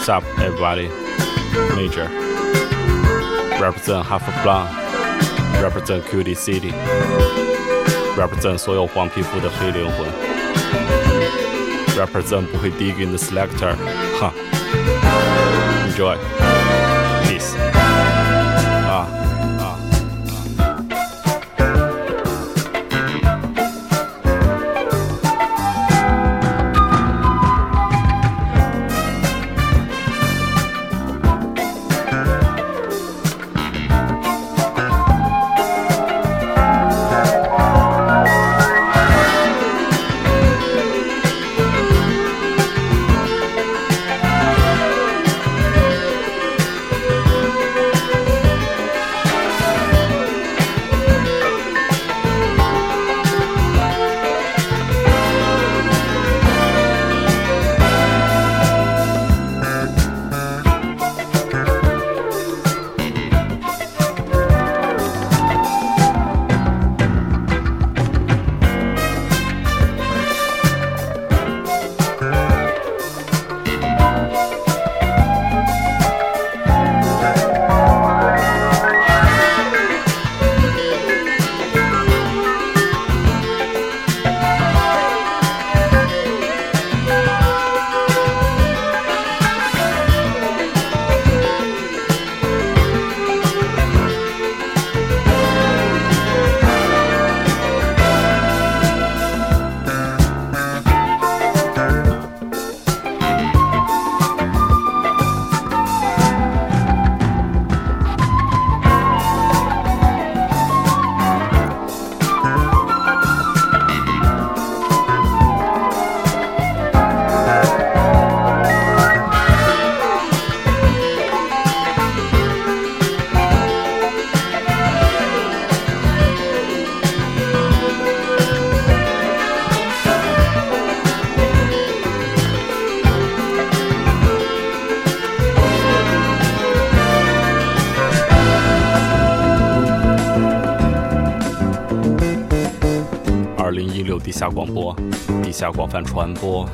What's up, everybody? Major. Represent Half a Blonde. Represent Cutie City. Represent 所有黄皮肤的黑灵魂。Represent 不会 digging the selector. Huh. Enjoy. 下广泛传播。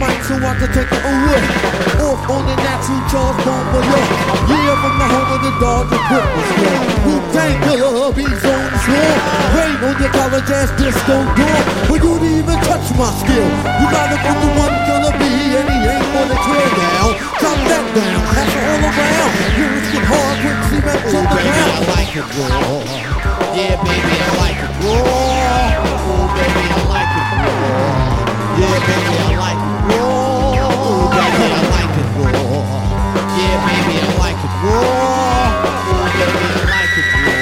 mic so I can take it away. Off on the natural Charles Bombalay. Yeah, from the home of the Dodger Brooklyn Who thank killer hubbies on the swarm. Rain on your college ass disco door. But you didn't even touch my skill. You gotta put the one gonna be and he ain't gonna tear down. Drop that down, that's all around. Lyrics get hard, quick cement on the ground. I like it raw. Yeah, baby, I like it raw. Oh, baby, I like it raw. Yeah, baby, I like it raw. Baby, I like it raw. Yeah, baby, I like it raw. Baby, I like it raw.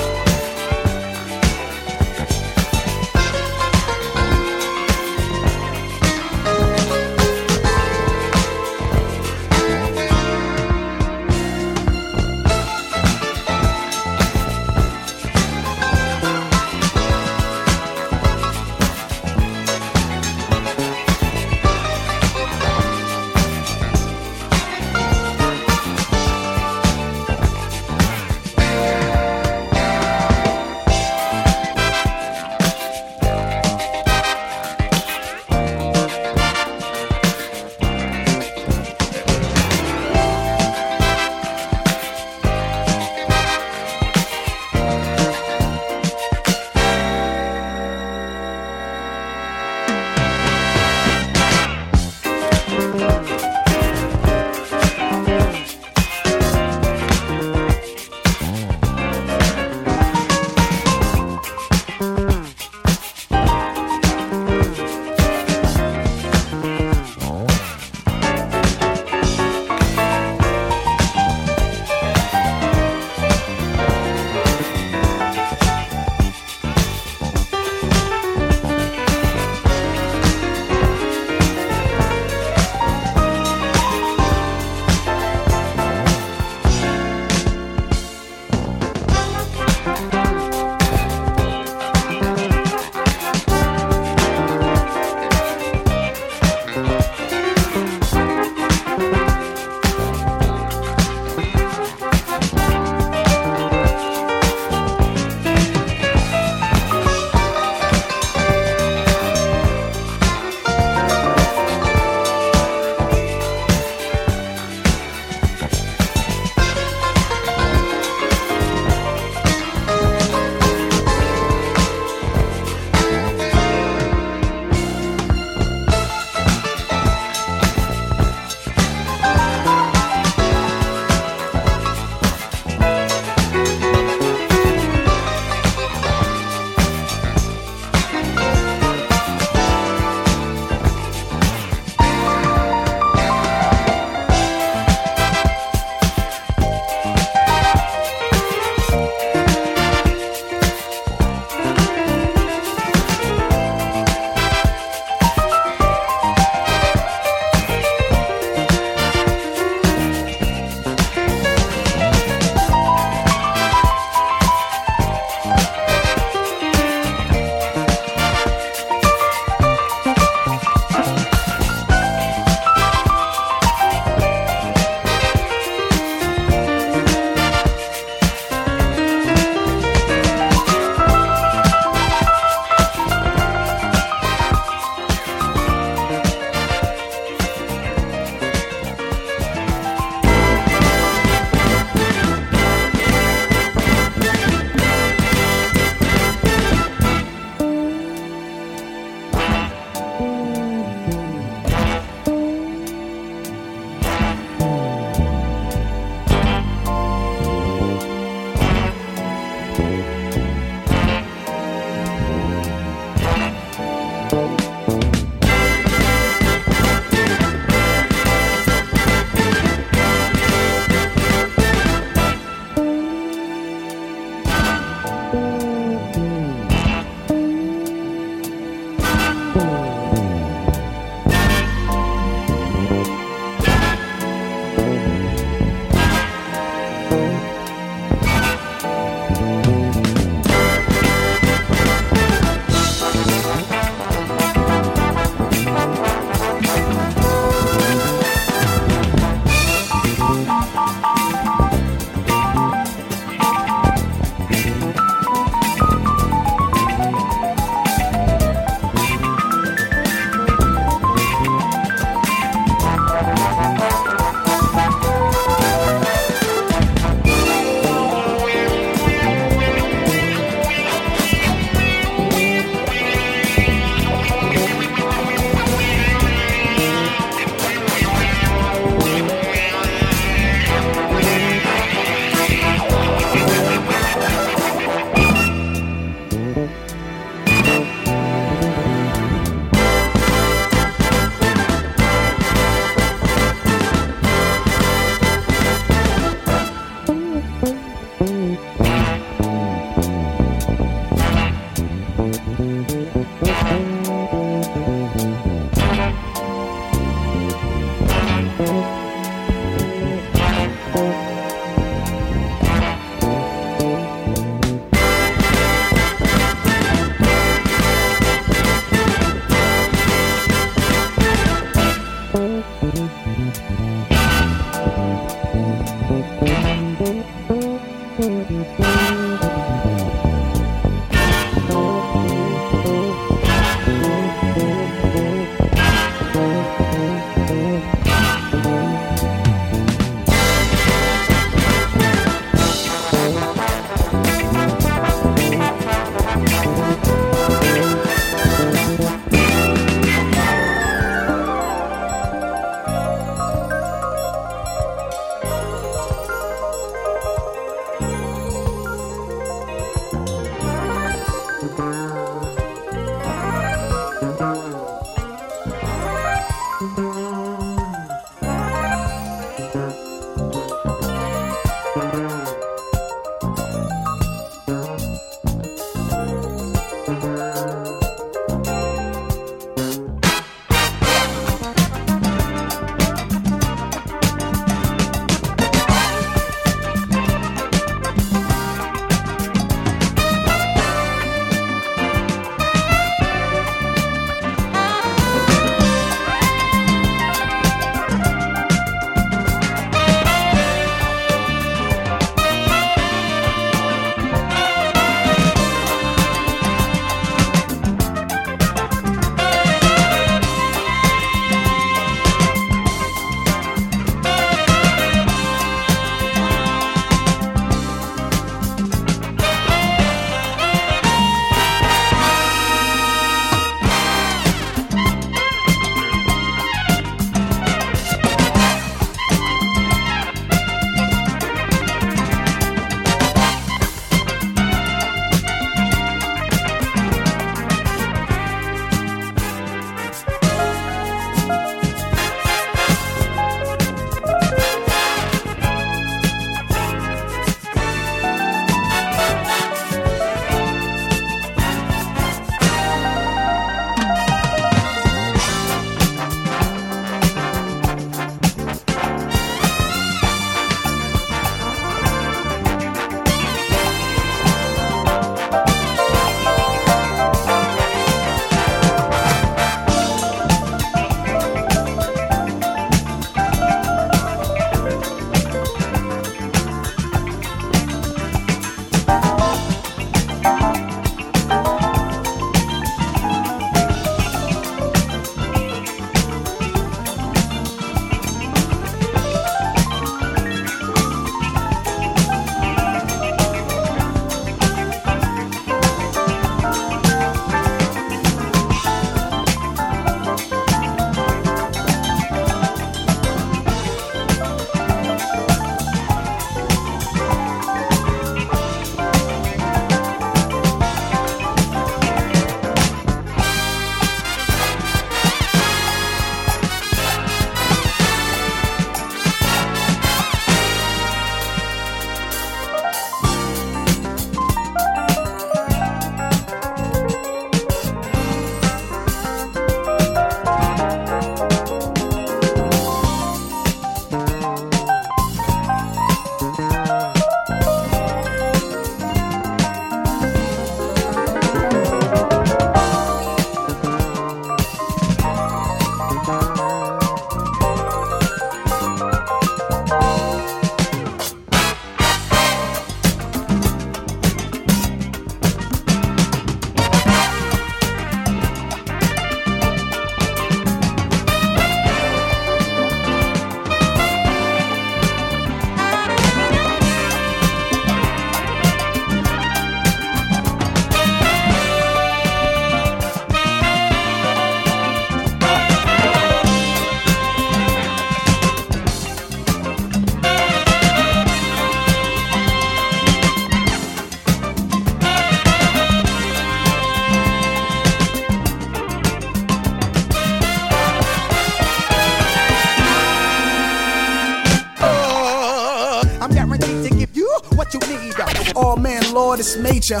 Major.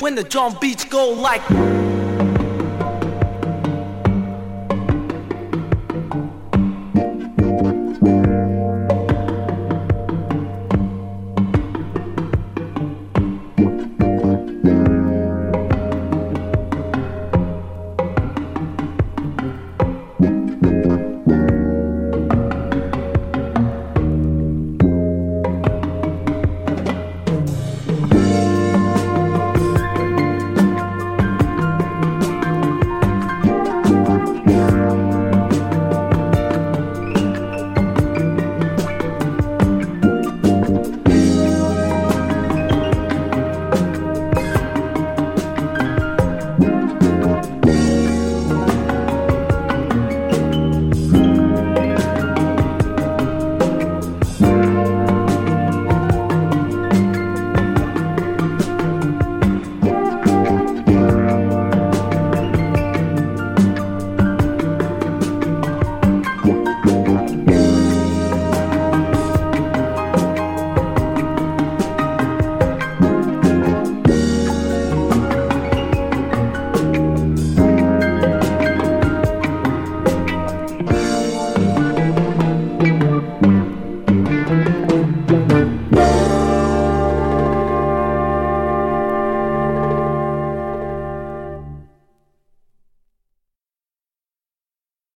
When the drum beats go like.